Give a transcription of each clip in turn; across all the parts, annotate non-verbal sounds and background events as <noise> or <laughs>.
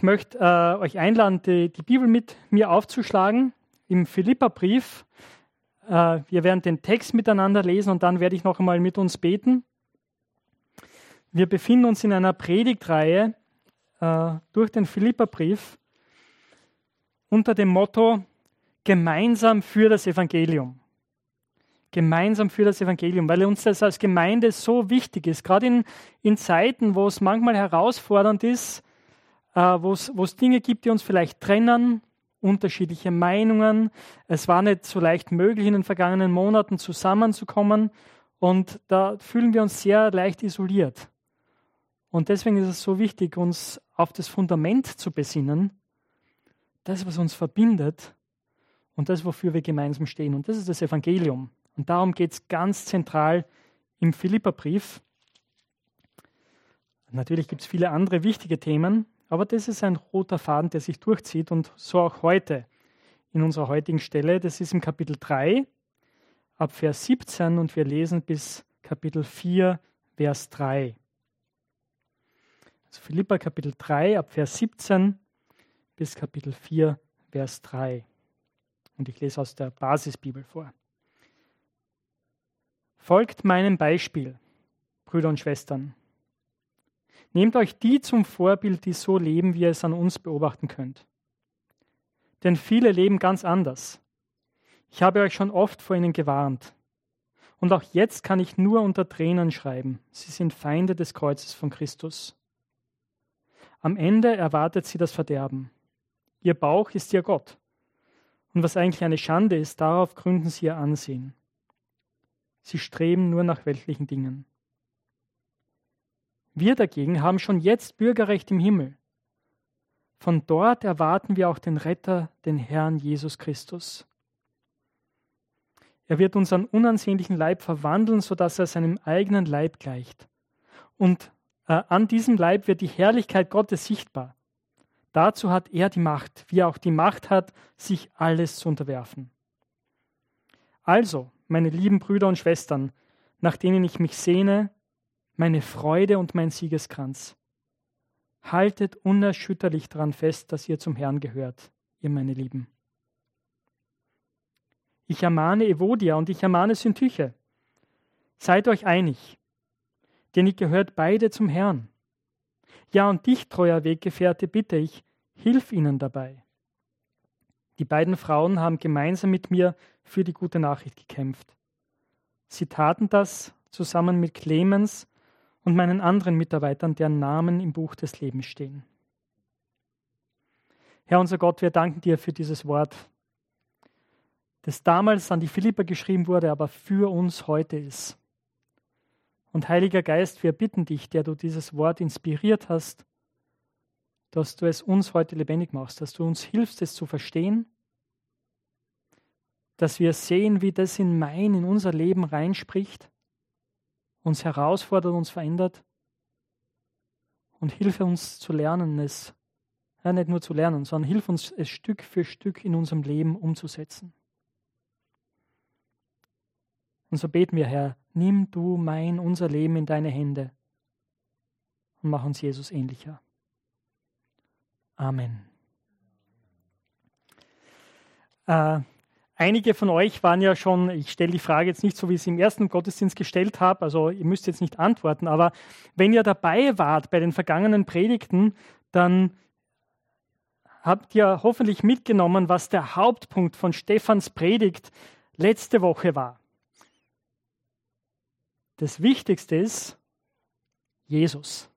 ich möchte äh, euch einladen, die, die, Bibel mit mir aufzuschlagen im Philipperbrief. Äh, wir werden den Text miteinander lesen und dann werde ich noch einmal mit uns beten. Wir befinden uns in einer Predigtreihe äh, durch den Philipperbrief unter dem Motto Gemeinsam für das Evangelium. Gemeinsam für das Evangelium, weil uns das als Gemeinde so wichtig ist, gerade in, in Zeiten, wo es manchmal herausfordernd ist, wo es Dinge gibt, die uns vielleicht trennen, unterschiedliche Meinungen. Es war nicht so leicht möglich, in den vergangenen Monaten zusammenzukommen und da fühlen wir uns sehr leicht isoliert. Und deswegen ist es so wichtig, uns auf das Fundament zu besinnen, das, was uns verbindet und das, wofür wir gemeinsam stehen. Und das ist das Evangelium. Und darum geht es ganz zentral im Philipperbrief. Natürlich gibt es viele andere wichtige Themen, aber das ist ein roter Faden, der sich durchzieht und so auch heute in unserer heutigen Stelle. Das ist im Kapitel 3 ab Vers 17 und wir lesen bis Kapitel 4, Vers 3. Also Philippa Kapitel 3 ab Vers 17 bis Kapitel 4, Vers 3. Und ich lese aus der Basisbibel vor. Folgt meinem Beispiel, Brüder und Schwestern. Nehmt euch die zum Vorbild, die so leben, wie ihr es an uns beobachten könnt. Denn viele leben ganz anders. Ich habe euch schon oft vor ihnen gewarnt. Und auch jetzt kann ich nur unter Tränen schreiben. Sie sind Feinde des Kreuzes von Christus. Am Ende erwartet sie das Verderben. Ihr Bauch ist ihr Gott. Und was eigentlich eine Schande ist, darauf gründen sie ihr Ansehen. Sie streben nur nach weltlichen Dingen. Wir dagegen haben schon jetzt Bürgerrecht im Himmel. Von dort erwarten wir auch den Retter, den Herrn Jesus Christus. Er wird unseren unansehnlichen Leib verwandeln, sodass er seinem eigenen Leib gleicht. Und äh, an diesem Leib wird die Herrlichkeit Gottes sichtbar. Dazu hat er die Macht, wie er auch die Macht hat, sich alles zu unterwerfen. Also, meine lieben Brüder und Schwestern, nach denen ich mich sehne, meine Freude und mein Siegeskranz. Haltet unerschütterlich daran fest, dass ihr zum Herrn gehört, ihr meine Lieben. Ich ermahne Evodia und ich ermahne Syntyche. Seid euch einig denn ihr gehört beide zum Herrn. Ja, und dich, treuer Weggefährte, bitte ich, hilf ihnen dabei. Die beiden Frauen haben gemeinsam mit mir für die gute Nachricht gekämpft. Sie taten das zusammen mit Clemens und meinen anderen Mitarbeitern, deren Namen im Buch des Lebens stehen. Herr unser Gott, wir danken dir für dieses Wort, das damals an die Philipper geschrieben wurde, aber für uns heute ist. Und Heiliger Geist, wir bitten dich, der du dieses Wort inspiriert hast, dass du es uns heute lebendig machst, dass du uns hilfst, es zu verstehen, dass wir sehen, wie das in mein, in unser Leben reinspricht, uns herausfordert, uns verändert und hilfe uns zu lernen, es ja, nicht nur zu lernen, sondern hilf uns, es Stück für Stück in unserem Leben umzusetzen. Und so beten wir, Herr, nimm du mein, unser Leben in deine Hände und mach uns Jesus ähnlicher. Amen. Äh, einige von euch waren ja schon, ich stelle die Frage jetzt nicht so, wie ich sie im ersten Gottesdienst gestellt habe, also ihr müsst jetzt nicht antworten, aber wenn ihr dabei wart bei den vergangenen Predigten, dann habt ihr hoffentlich mitgenommen, was der Hauptpunkt von Stephans Predigt letzte Woche war. Das Wichtigste ist Jesus.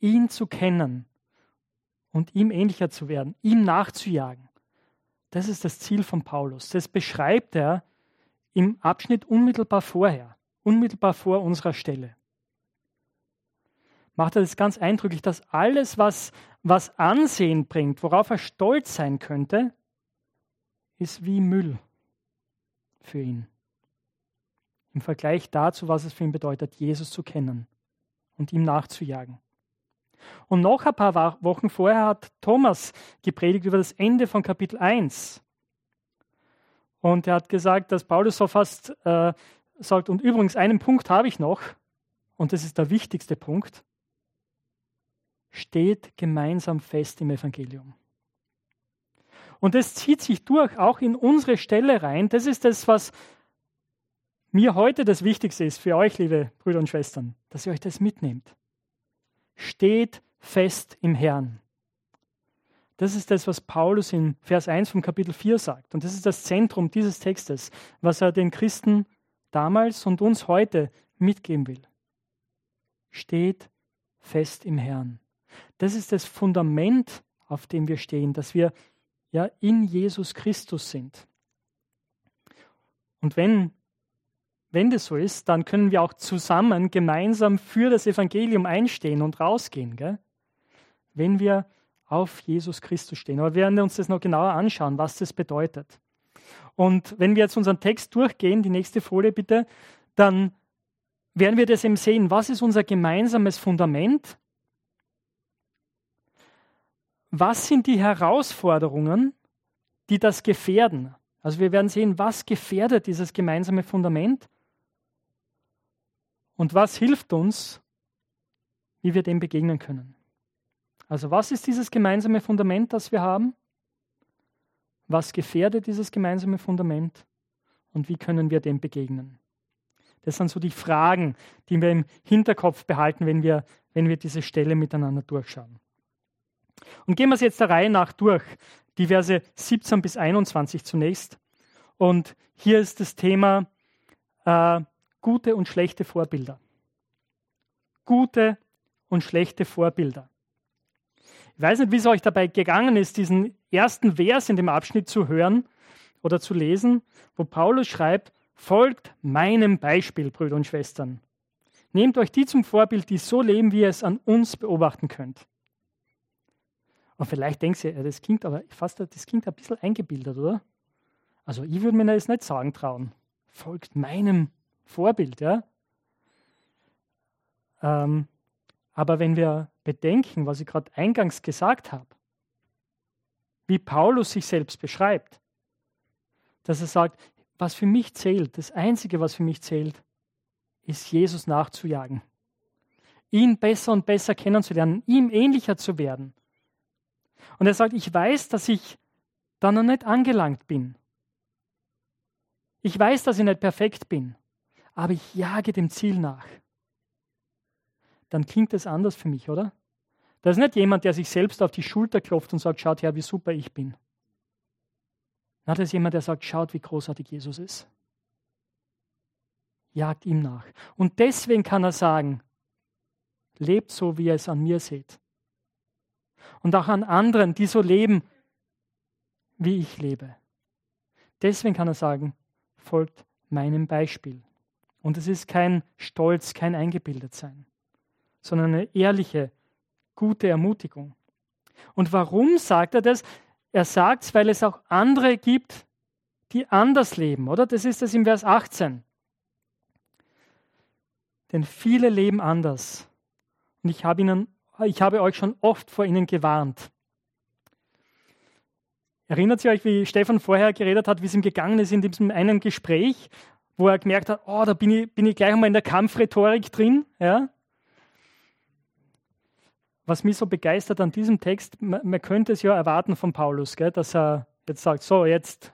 Ihn zu kennen und ihm ähnlicher zu werden, ihm nachzujagen. Das ist das Ziel von Paulus. Das beschreibt er im Abschnitt unmittelbar vorher, unmittelbar vor unserer Stelle. Macht er das ganz eindrücklich, dass alles, was, was Ansehen bringt, worauf er stolz sein könnte, ist wie Müll für ihn im Vergleich dazu, was es für ihn bedeutet, Jesus zu kennen und ihm nachzujagen. Und noch ein paar Wochen vorher hat Thomas gepredigt über das Ende von Kapitel 1. Und er hat gesagt, dass Paulus so fast äh, sagt, und übrigens einen Punkt habe ich noch, und das ist der wichtigste Punkt. steht gemeinsam fest im Evangelium. Und das zieht sich durch, auch in unsere Stelle rein. Das ist das, was mir heute das Wichtigste ist für euch, liebe Brüder und Schwestern, dass ihr euch das mitnehmt. Steht fest im Herrn. Das ist das, was Paulus in Vers 1 vom Kapitel 4 sagt. Und das ist das Zentrum dieses Textes, was er den Christen damals und uns heute mitgeben will. Steht fest im Herrn. Das ist das Fundament, auf dem wir stehen, dass wir ja in Jesus Christus sind. Und wenn wenn das so ist, dann können wir auch zusammen gemeinsam für das Evangelium einstehen und rausgehen, gell? wenn wir auf Jesus Christus stehen. Aber wir werden uns das noch genauer anschauen, was das bedeutet. Und wenn wir jetzt unseren Text durchgehen, die nächste Folie bitte, dann werden wir das eben sehen. Was ist unser gemeinsames Fundament? Was sind die Herausforderungen, die das gefährden? Also wir werden sehen, was gefährdet dieses gemeinsame Fundament und was hilft uns, wie wir dem begegnen können? Also was ist dieses gemeinsame Fundament, das wir haben? Was gefährdet dieses gemeinsame Fundament? Und wie können wir dem begegnen? Das sind so die Fragen, die wir im Hinterkopf behalten, wenn wir, wenn wir diese Stelle miteinander durchschauen. Und gehen wir es jetzt der Reihe nach durch, die Verse 17 bis 21 zunächst. Und hier ist das Thema äh, gute und schlechte Vorbilder. Gute und schlechte Vorbilder. Ich weiß nicht, wie es euch dabei gegangen ist, diesen ersten Vers in dem Abschnitt zu hören oder zu lesen, wo Paulus schreibt, folgt meinem Beispiel, Brüder und Schwestern. Nehmt euch die zum Vorbild, die so leben, wie ihr es an uns beobachten könnt. Und vielleicht denkt ihr, das klingt aber fast, das klingt ein bisschen eingebildet, oder? Also ich würde mir das nicht sagen trauen. Folgt meinem Vorbild, ja. Ähm, aber wenn wir bedenken, was ich gerade eingangs gesagt habe, wie Paulus sich selbst beschreibt, dass er sagt, was für mich zählt, das Einzige, was für mich zählt, ist Jesus nachzujagen, ihn besser und besser kennenzulernen, ihm ähnlicher zu werden. Und er sagt, ich weiß, dass ich da noch nicht angelangt bin. Ich weiß, dass ich nicht perfekt bin aber ich jage dem Ziel nach, dann klingt das anders für mich, oder? Das ist nicht jemand, der sich selbst auf die Schulter klopft und sagt, schaut her, wie super ich bin. Na, das ist jemand, der sagt, schaut, wie großartig Jesus ist. Jagt ihm nach. Und deswegen kann er sagen, lebt so, wie ihr es an mir seht. Und auch an anderen, die so leben, wie ich lebe. Deswegen kann er sagen, folgt meinem Beispiel. Und es ist kein Stolz, kein Eingebildetsein, sondern eine ehrliche, gute Ermutigung. Und warum sagt er das? Er sagt es, weil es auch andere gibt, die anders leben, oder? Das ist es im Vers 18. Denn viele leben anders. Und ich habe, ihnen, ich habe euch schon oft vor ihnen gewarnt. Erinnert ihr euch, wie Stefan vorher geredet hat, wie es ihm gegangen ist in diesem einen Gespräch, wo er gemerkt hat, oh, da bin ich, bin ich gleich einmal in der Kampfrhetorik drin. Ja? Was mich so begeistert an diesem Text, man, man könnte es ja erwarten von Paulus, gell, dass er jetzt sagt, so, jetzt,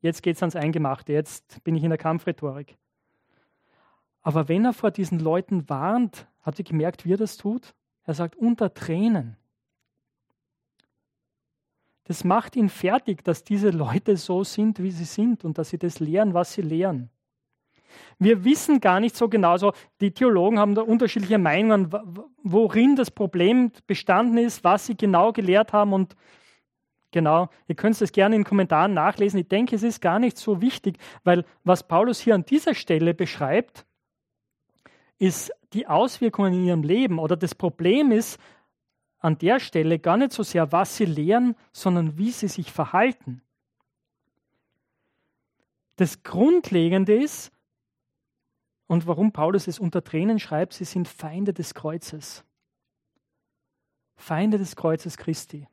jetzt geht es ans Eingemachte, jetzt bin ich in der Kampfrhetorik. Aber wenn er vor diesen Leuten warnt, hat er gemerkt, wie er das tut? Er sagt, unter Tränen. Das macht ihn fertig, dass diese Leute so sind, wie sie sind und dass sie das lehren, was sie lehren. Wir wissen gar nicht so genau, so die Theologen haben da unterschiedliche Meinungen, worin das Problem bestanden ist, was sie genau gelehrt haben und genau, ihr könnt es gerne in den Kommentaren nachlesen. Ich denke, es ist gar nicht so wichtig, weil was Paulus hier an dieser Stelle beschreibt, ist die Auswirkungen in ihrem Leben oder das Problem ist an der Stelle gar nicht so sehr, was sie lehren, sondern wie sie sich verhalten. Das Grundlegende ist, und warum Paulus es unter Tränen schreibt, sie sind Feinde des Kreuzes. Feinde des Kreuzes Christi.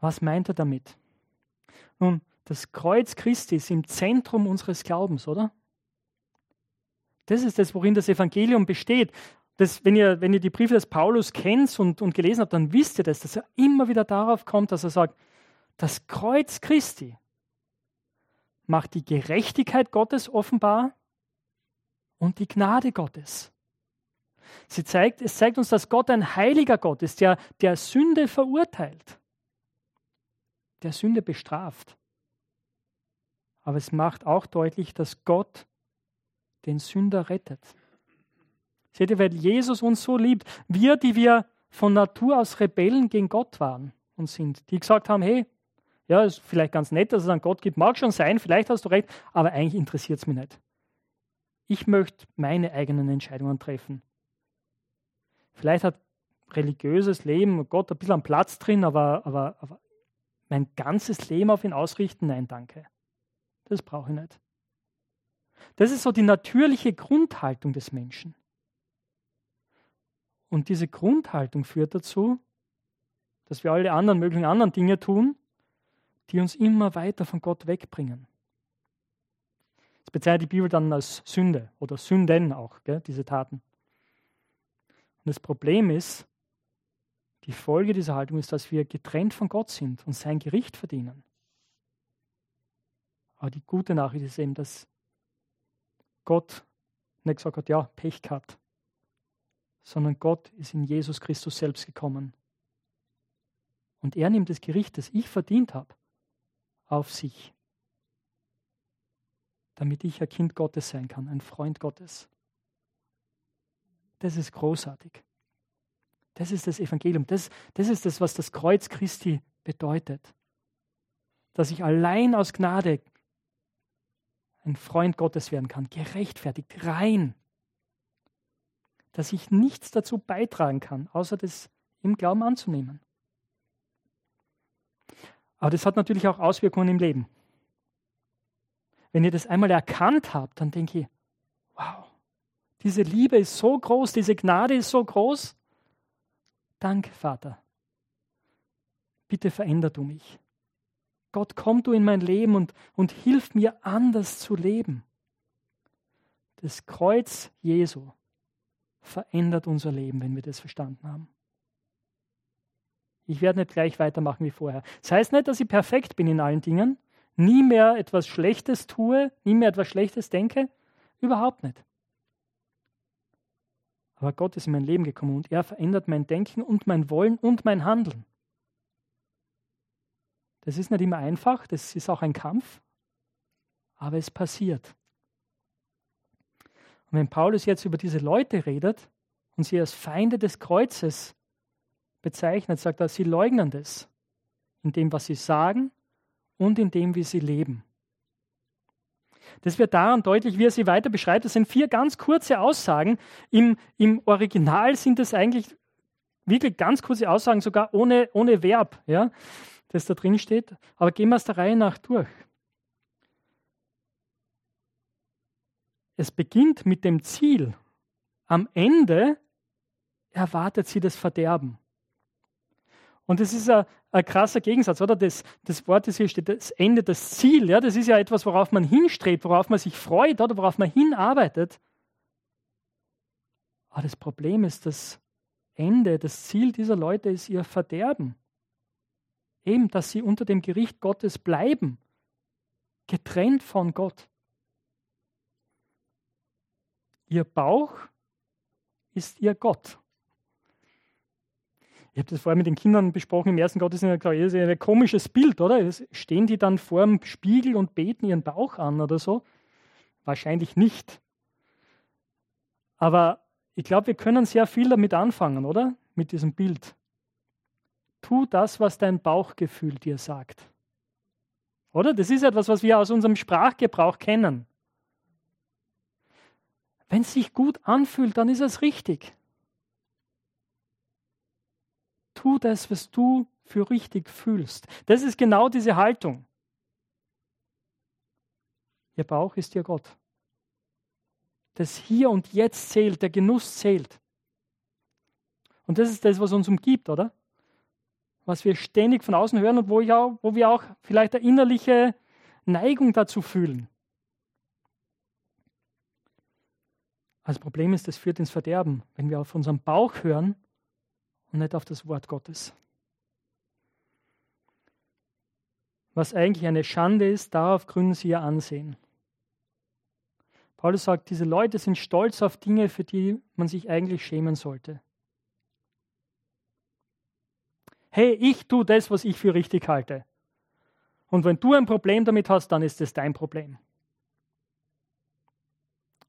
Was meint er damit? Nun, das Kreuz Christi ist im Zentrum unseres Glaubens, oder? Das ist das, worin das Evangelium besteht. das, wenn, ihr, wenn ihr die Briefe des Paulus kennt und, und gelesen habt, dann wisst ihr das, dass er immer wieder darauf kommt, dass er sagt, das Kreuz Christi macht die Gerechtigkeit Gottes offenbar und die Gnade Gottes. Sie zeigt, es zeigt uns, dass Gott ein heiliger Gott ist, der, der Sünde verurteilt, der Sünde bestraft. Aber es macht auch deutlich, dass Gott den Sünder rettet. Seht ihr, weil Jesus uns so liebt, wir, die wir von Natur aus Rebellen gegen Gott waren und sind, die gesagt haben, hey, ja, ist vielleicht ganz nett, dass es an Gott gibt, mag schon sein, vielleicht hast du recht, aber eigentlich interessiert es mich nicht. Ich möchte meine eigenen Entscheidungen treffen. Vielleicht hat religiöses Leben Gott ein bisschen Platz drin, aber, aber, aber mein ganzes Leben auf ihn ausrichten, nein, danke. Das brauche ich nicht. Das ist so die natürliche Grundhaltung des Menschen. Und diese Grundhaltung führt dazu, dass wir alle anderen möglichen anderen Dinge tun, die uns immer weiter von Gott wegbringen. Bezeichnet die Bibel dann als Sünde oder Sünden auch, gell, diese Taten. Und das Problem ist, die Folge dieser Haltung ist, dass wir getrennt von Gott sind und sein Gericht verdienen. Aber die gute Nachricht ist eben, dass Gott nicht gesagt hat, ja, Pech gehabt, sondern Gott ist in Jesus Christus selbst gekommen. Und er nimmt das Gericht, das ich verdient habe, auf sich, damit ich ein Kind Gottes sein kann, ein Freund Gottes. Das ist großartig. Das ist das Evangelium. Das, das ist das, was das Kreuz Christi bedeutet. Dass ich allein aus Gnade ein Freund Gottes werden kann, gerechtfertigt, rein, dass ich nichts dazu beitragen kann, außer das im Glauben anzunehmen. Aber das hat natürlich auch Auswirkungen im Leben. Wenn ihr das einmal erkannt habt, dann denke ich, wow, diese Liebe ist so groß, diese Gnade ist so groß. Danke, Vater. Bitte veränder du mich. Gott, komm du in mein Leben und, und hilf mir anders zu leben. Das Kreuz Jesu verändert unser Leben, wenn wir das verstanden haben. Ich werde nicht gleich weitermachen wie vorher. Das heißt nicht, dass ich perfekt bin in allen Dingen, nie mehr etwas Schlechtes tue, nie mehr etwas Schlechtes denke. Überhaupt nicht. Aber Gott ist in mein Leben gekommen und er verändert mein Denken und mein Wollen und mein Handeln. Das ist nicht immer einfach, das ist auch ein Kampf, aber es passiert. Und wenn Paulus jetzt über diese Leute redet und sie als Feinde des Kreuzes bezeichnet, sagt er, sie leugnen das in dem, was sie sagen und in dem, wie sie leben. Das wird daran deutlich, wie er sie weiter beschreibt. Das sind vier ganz kurze Aussagen. Im, im Original sind es eigentlich wirklich ganz kurze Aussagen, sogar ohne, ohne Verb, ja, das da drin steht. Aber gehen wir es der Reihe nach durch. Es beginnt mit dem Ziel. Am Ende erwartet sie das Verderben. Und das ist ein, ein krasser Gegensatz, oder? Das, das Wort, das hier steht, das Ende, das Ziel, ja, das ist ja etwas, worauf man hinstrebt, worauf man sich freut, oder worauf man hinarbeitet. Aber das Problem ist, das Ende, das Ziel dieser Leute ist ihr Verderben. Eben, dass sie unter dem Gericht Gottes bleiben, getrennt von Gott. Ihr Bauch ist ihr Gott. Ich habe das vorher mit den Kindern besprochen im ersten Gottesdienst. Klar, das ist ein komisches Bild, oder? Stehen die dann vor dem Spiegel und beten ihren Bauch an oder so? Wahrscheinlich nicht. Aber ich glaube, wir können sehr viel damit anfangen, oder? Mit diesem Bild. Tu das, was dein Bauchgefühl dir sagt. Oder? Das ist etwas, was wir aus unserem Sprachgebrauch kennen. Wenn es sich gut anfühlt, dann ist es richtig. Tu das, was du für richtig fühlst. Das ist genau diese Haltung. Ihr Bauch ist ihr Gott. Das Hier und Jetzt zählt, der Genuss zählt. Und das ist das, was uns umgibt, oder? Was wir ständig von außen hören und wo, auch, wo wir auch vielleicht eine innerliche Neigung dazu fühlen. Das Problem ist, das führt ins Verderben, wenn wir auf unseren Bauch hören und nicht auf das Wort Gottes. Was eigentlich eine Schande ist, darauf gründen sie ihr Ansehen. Paulus sagt, diese Leute sind stolz auf Dinge, für die man sich eigentlich schämen sollte. Hey, ich tue das, was ich für richtig halte. Und wenn du ein Problem damit hast, dann ist es dein Problem.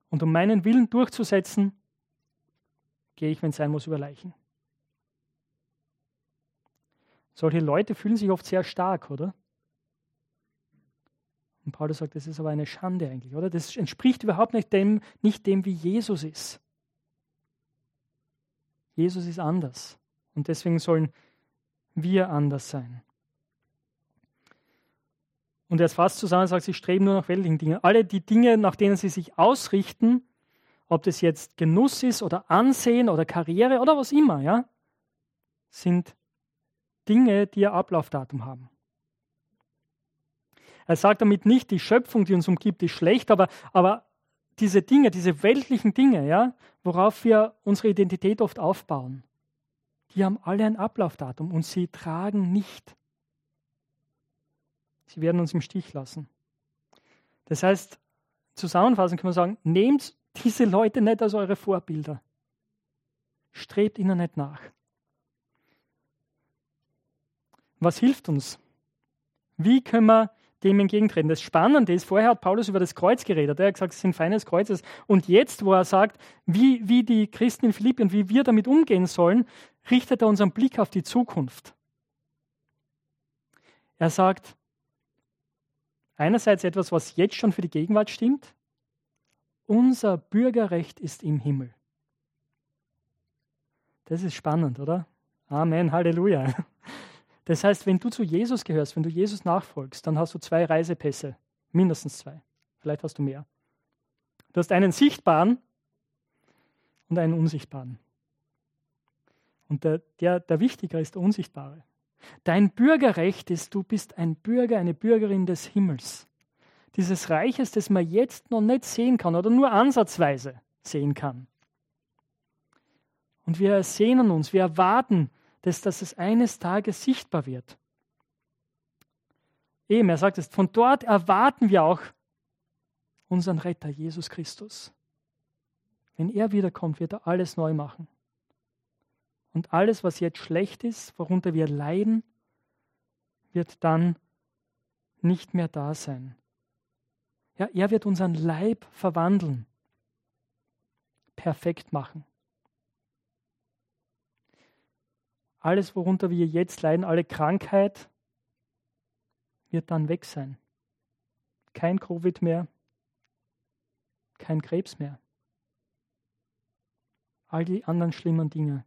Und um meinen Willen durchzusetzen, gehe ich, wenn es sein muss, über Leichen. Solche Leute fühlen sich oft sehr stark, oder? Und Paulus sagt, das ist aber eine Schande eigentlich, oder? Das entspricht überhaupt nicht dem, nicht dem, wie Jesus ist. Jesus ist anders. Und deswegen sollen wir anders sein. Und er fast zusammen sagt, sie streben nur nach weltlichen Dingen. Alle die Dinge, nach denen sie sich ausrichten, ob das jetzt Genuss ist oder Ansehen oder Karriere oder was immer, ja, sind Dinge, die ihr Ablaufdatum haben. Er sagt damit nicht, die Schöpfung, die uns umgibt, ist schlecht, aber, aber diese Dinge, diese weltlichen Dinge, ja, worauf wir unsere Identität oft aufbauen, die haben alle ein Ablaufdatum und sie tragen nicht. Sie werden uns im Stich lassen. Das heißt, zusammenfassend kann man sagen, nehmt diese Leute nicht als eure Vorbilder. Strebt ihnen nicht nach. Was hilft uns? Wie können wir dem entgegentreten? Das Spannende ist, vorher hat Paulus über das Kreuz geredet. Er hat gesagt, es sind Feinde des Kreuzes. Und jetzt, wo er sagt, wie, wie die Christen in Philippien, wie wir damit umgehen sollen, richtet er unseren Blick auf die Zukunft. Er sagt, einerseits etwas, was jetzt schon für die Gegenwart stimmt. Unser Bürgerrecht ist im Himmel. Das ist spannend, oder? Amen, Halleluja. Das heißt, wenn du zu Jesus gehörst, wenn du Jesus nachfolgst, dann hast du zwei Reisepässe, mindestens zwei. Vielleicht hast du mehr. Du hast einen sichtbaren und einen unsichtbaren. Und der, der, der wichtiger ist der unsichtbare. Dein Bürgerrecht ist, du bist ein Bürger, eine Bürgerin des Himmels. Dieses Reiches, das man jetzt noch nicht sehen kann oder nur ansatzweise sehen kann. Und wir sehnen uns, wir erwarten, dass, dass es eines Tages sichtbar wird. Eben, er sagt es, von dort erwarten wir auch unseren Retter, Jesus Christus. Wenn er wiederkommt, wird er alles neu machen. Und alles, was jetzt schlecht ist, worunter wir leiden, wird dann nicht mehr da sein. Ja, er wird unseren Leib verwandeln, perfekt machen. Alles, worunter wir jetzt leiden, alle Krankheit, wird dann weg sein. Kein Covid mehr, kein Krebs mehr. All die anderen schlimmen Dinge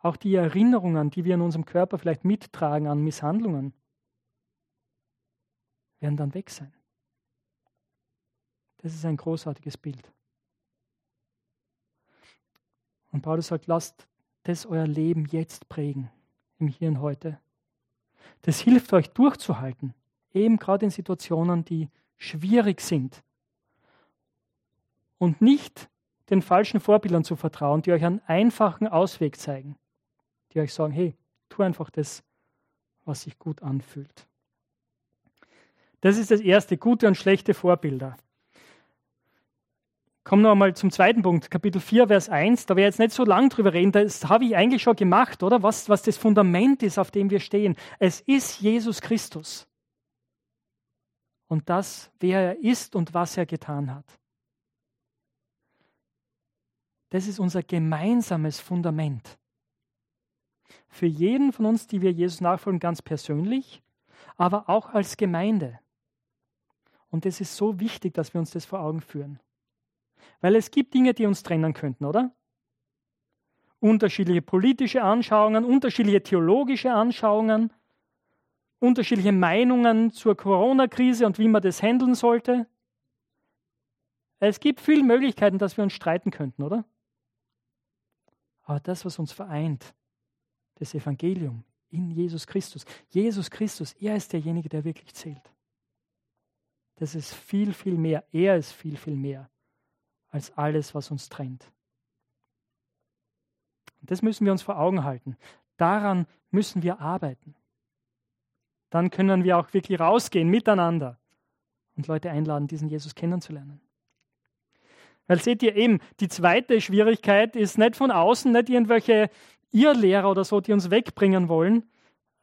auch die Erinnerungen, die wir in unserem Körper vielleicht mittragen an Misshandlungen, werden dann weg sein. Das ist ein großartiges Bild. Und Paulus sagt, lasst das euer Leben jetzt prägen, im Hier und Heute. Das hilft euch durchzuhalten, eben gerade in Situationen, die schwierig sind. Und nicht den falschen Vorbildern zu vertrauen, die euch einen einfachen Ausweg zeigen die euch sagen, hey, tu einfach das, was sich gut anfühlt. Das ist das erste, gute und schlechte Vorbilder. Kommen wir mal zum zweiten Punkt, Kapitel 4, Vers 1. Da werde ich jetzt nicht so lang drüber reden, das habe ich eigentlich schon gemacht, oder? Was, was das Fundament ist, auf dem wir stehen. Es ist Jesus Christus. Und das, wer er ist und was er getan hat. Das ist unser gemeinsames Fundament für jeden von uns, die wir Jesus nachfolgen, ganz persönlich, aber auch als Gemeinde. Und es ist so wichtig, dass wir uns das vor Augen führen. Weil es gibt Dinge, die uns trennen könnten, oder? Unterschiedliche politische Anschauungen, unterschiedliche theologische Anschauungen, unterschiedliche Meinungen zur Corona-Krise und wie man das handeln sollte. Es gibt viele Möglichkeiten, dass wir uns streiten könnten, oder? Aber das, was uns vereint, das Evangelium in Jesus Christus. Jesus Christus, er ist derjenige, der wirklich zählt. Das ist viel, viel mehr. Er ist viel, viel mehr als alles, was uns trennt. Und das müssen wir uns vor Augen halten. Daran müssen wir arbeiten. Dann können wir auch wirklich rausgehen miteinander und Leute einladen, diesen Jesus kennenzulernen. Weil seht ihr eben, die zweite Schwierigkeit ist nicht von außen, nicht irgendwelche Irrlehrer oder so, die uns wegbringen wollen.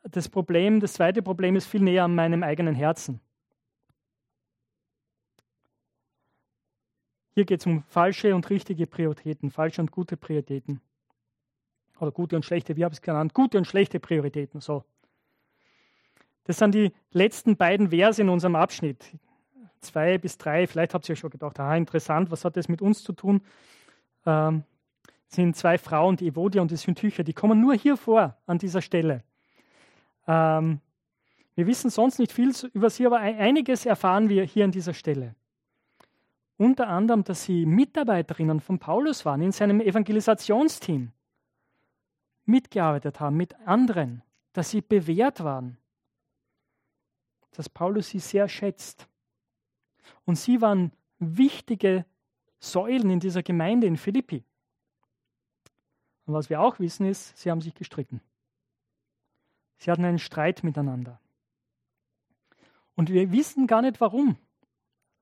Das Problem, das zweite Problem ist viel näher an meinem eigenen Herzen. Hier geht es um falsche und richtige Prioritäten, falsche und gute Prioritäten. Oder gute und schlechte, wie habe ich es genannt? Gute und schlechte Prioritäten, so. Das sind die letzten beiden Verse in unserem Abschnitt. Zwei bis drei, vielleicht habt ihr euch schon gedacht, ah, interessant, was hat das mit uns zu tun? Ähm, sind zwei Frauen, die Evodia und die Syntyche, die kommen nur hier vor, an dieser Stelle. Ähm, wir wissen sonst nicht viel über sie, aber einiges erfahren wir hier an dieser Stelle. Unter anderem, dass sie Mitarbeiterinnen von Paulus waren in seinem Evangelisationsteam, mitgearbeitet haben mit anderen, dass sie bewährt waren, dass Paulus sie sehr schätzt. Und sie waren wichtige Säulen in dieser Gemeinde in Philippi. Und was wir auch wissen ist, sie haben sich gestritten. Sie hatten einen Streit miteinander. Und wir wissen gar nicht warum.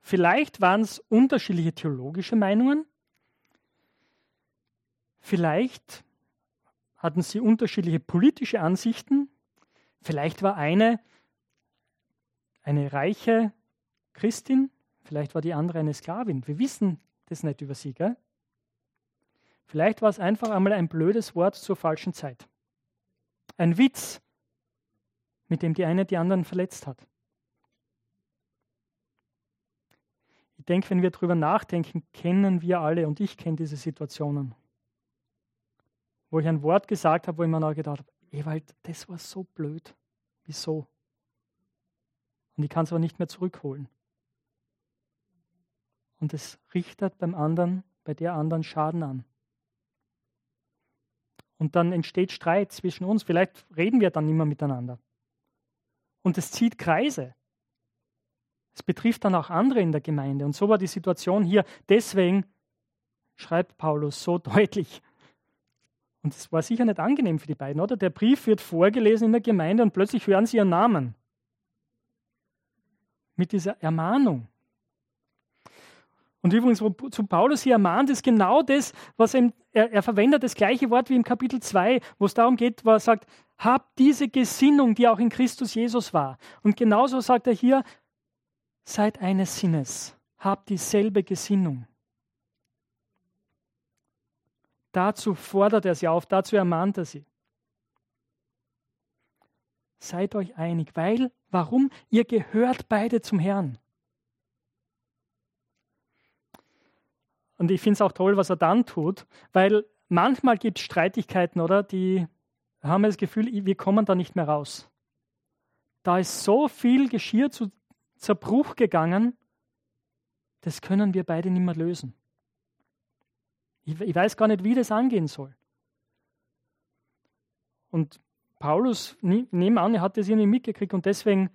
Vielleicht waren es unterschiedliche theologische Meinungen. Vielleicht hatten sie unterschiedliche politische Ansichten. Vielleicht war eine eine reiche Christin, vielleicht war die andere eine Sklavin. Wir wissen das nicht über sie. Gell? Vielleicht war es einfach einmal ein blödes Wort zur falschen Zeit. Ein Witz, mit dem die eine die anderen verletzt hat. Ich denke, wenn wir darüber nachdenken, kennen wir alle und ich kenne diese Situationen, wo ich ein Wort gesagt habe, wo ich mir nachgedacht habe, Ewald, das war so blöd. Wieso? Und ich kann es aber nicht mehr zurückholen. Und es richtet beim anderen, bei der anderen Schaden an. Und dann entsteht Streit zwischen uns. Vielleicht reden wir dann nicht mehr miteinander. Und es zieht Kreise. Es betrifft dann auch andere in der Gemeinde. Und so war die Situation hier. Deswegen schreibt Paulus so <laughs> deutlich. Und es war sicher nicht angenehm für die beiden, oder? Der Brief wird vorgelesen in der Gemeinde und plötzlich hören sie ihren Namen. Mit dieser Ermahnung. Und übrigens, zu Paulus hier ermahnt, ist genau das, was er, er, er verwendet, das gleiche Wort wie im Kapitel 2, wo es darum geht, wo er sagt, habt diese Gesinnung, die auch in Christus Jesus war. Und genauso sagt er hier, Seid eines Sinnes, habt dieselbe Gesinnung. Dazu fordert er sie auf, dazu ermahnt er sie. Seid euch einig, weil, warum? Ihr gehört beide zum Herrn. Und ich finde es auch toll, was er dann tut, weil manchmal gibt es Streitigkeiten, oder? Die haben das Gefühl, wir kommen da nicht mehr raus. Da ist so viel Geschirr zu Zerbruch gegangen, das können wir beide nicht mehr lösen. Ich, ich weiß gar nicht, wie das angehen soll. Und Paulus, nehmen an, er hat das irgendwie mitgekriegt und deswegen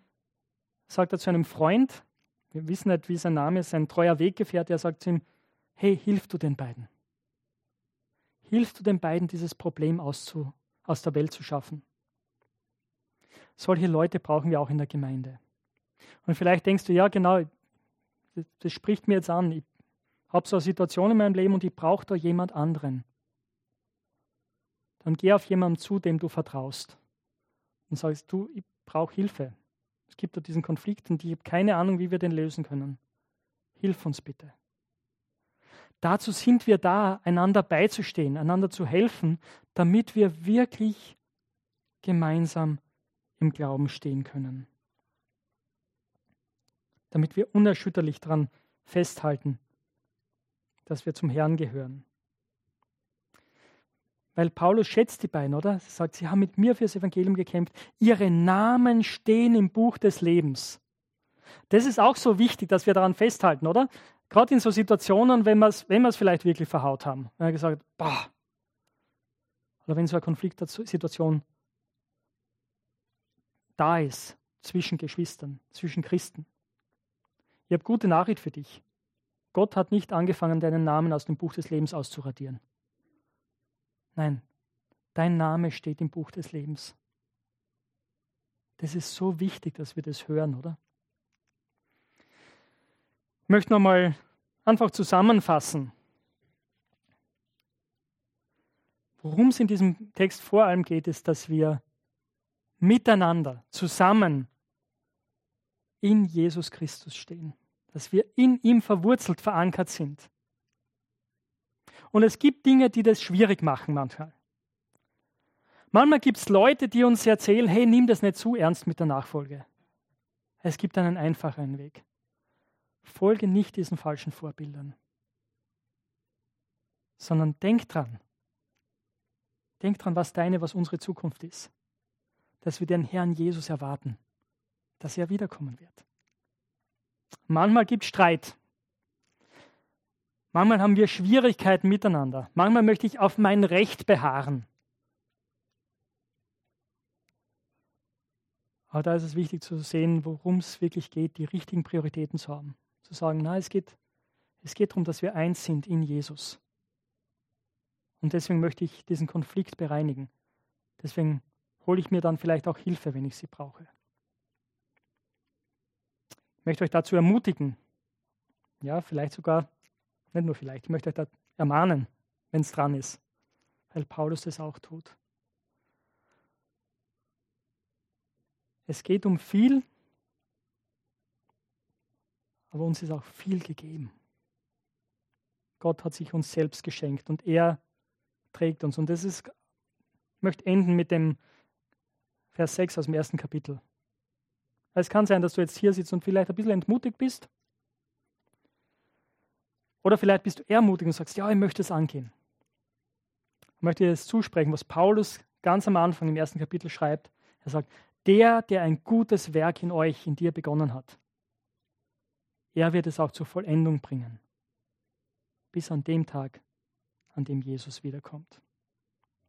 sagt er zu einem Freund, wir wissen nicht, wie sein Name ist, ein treuer Weggefährte, er sagt zu ihm, hey, hilf du den beiden. Hilf du den beiden, dieses Problem auszu, aus der Welt zu schaffen. Solche Leute brauchen wir auch in der Gemeinde. Und vielleicht denkst du, ja, genau, das, das spricht mir jetzt an. Ich habe so eine Situation in meinem Leben und ich brauche da jemand anderen. Dann geh auf jemanden zu, dem du vertraust und sagst, du, ich brauche Hilfe. Es gibt da diesen Konflikt und ich habe keine Ahnung, wie wir den lösen können. Hilf uns bitte. Dazu sind wir da, einander beizustehen, einander zu helfen, damit wir wirklich gemeinsam im Glauben stehen können damit wir unerschütterlich daran festhalten, dass wir zum Herrn gehören. Weil Paulus schätzt die beiden, oder? Er sagt, sie haben mit mir fürs Evangelium gekämpft. Ihre Namen stehen im Buch des Lebens. Das ist auch so wichtig, dass wir daran festhalten, oder? Gerade in so Situationen, wenn wir es wenn vielleicht wirklich verhaut haben. Wenn wir gesagt boah. Oder wenn so eine Konfliktsituation da ist zwischen Geschwistern, zwischen Christen. Ich habe gute Nachricht für dich. Gott hat nicht angefangen, deinen Namen aus dem Buch des Lebens auszuradieren. Nein, dein Name steht im Buch des Lebens. Das ist so wichtig, dass wir das hören, oder? Ich möchte nochmal einfach zusammenfassen, worum es in diesem Text vor allem geht, ist, dass wir miteinander, zusammen in Jesus Christus stehen, dass wir in ihm verwurzelt, verankert sind. Und es gibt Dinge, die das schwierig machen manchmal. Manchmal gibt es Leute, die uns erzählen, hey, nimm das nicht zu ernst mit der Nachfolge. Es gibt einen einfacheren Weg. Folge nicht diesen falschen Vorbildern, sondern denk dran. Denk dran, was deine, was unsere Zukunft ist. Dass wir den Herrn Jesus erwarten, dass er wiederkommen wird. Manchmal gibt es Streit. Manchmal haben wir Schwierigkeiten miteinander. Manchmal möchte ich auf mein Recht beharren. Aber da ist es wichtig zu sehen, worum es wirklich geht, die richtigen Prioritäten zu haben. Zu sagen, na, es geht, es geht darum, dass wir eins sind in Jesus. Und deswegen möchte ich diesen Konflikt bereinigen. Deswegen hole ich mir dann vielleicht auch Hilfe, wenn ich sie brauche. Ich möchte euch dazu ermutigen, ja, vielleicht sogar, nicht nur vielleicht, ich möchte euch da ermahnen, wenn es dran ist, weil Paulus das auch tut. Es geht um viel, aber uns ist auch viel gegeben. Gott hat sich uns selbst geschenkt und er trägt uns. Und das ist, ich möchte enden mit dem Vers 6 aus dem ersten Kapitel. Es kann sein, dass du jetzt hier sitzt und vielleicht ein bisschen entmutigt bist. Oder vielleicht bist du ermutigt und sagst, ja, ich möchte es angehen. Ich möchte dir das zusprechen, was Paulus ganz am Anfang im ersten Kapitel schreibt. Er sagt, der, der ein gutes Werk in euch, in dir begonnen hat, er wird es auch zur Vollendung bringen. Bis an dem Tag, an dem Jesus wiederkommt.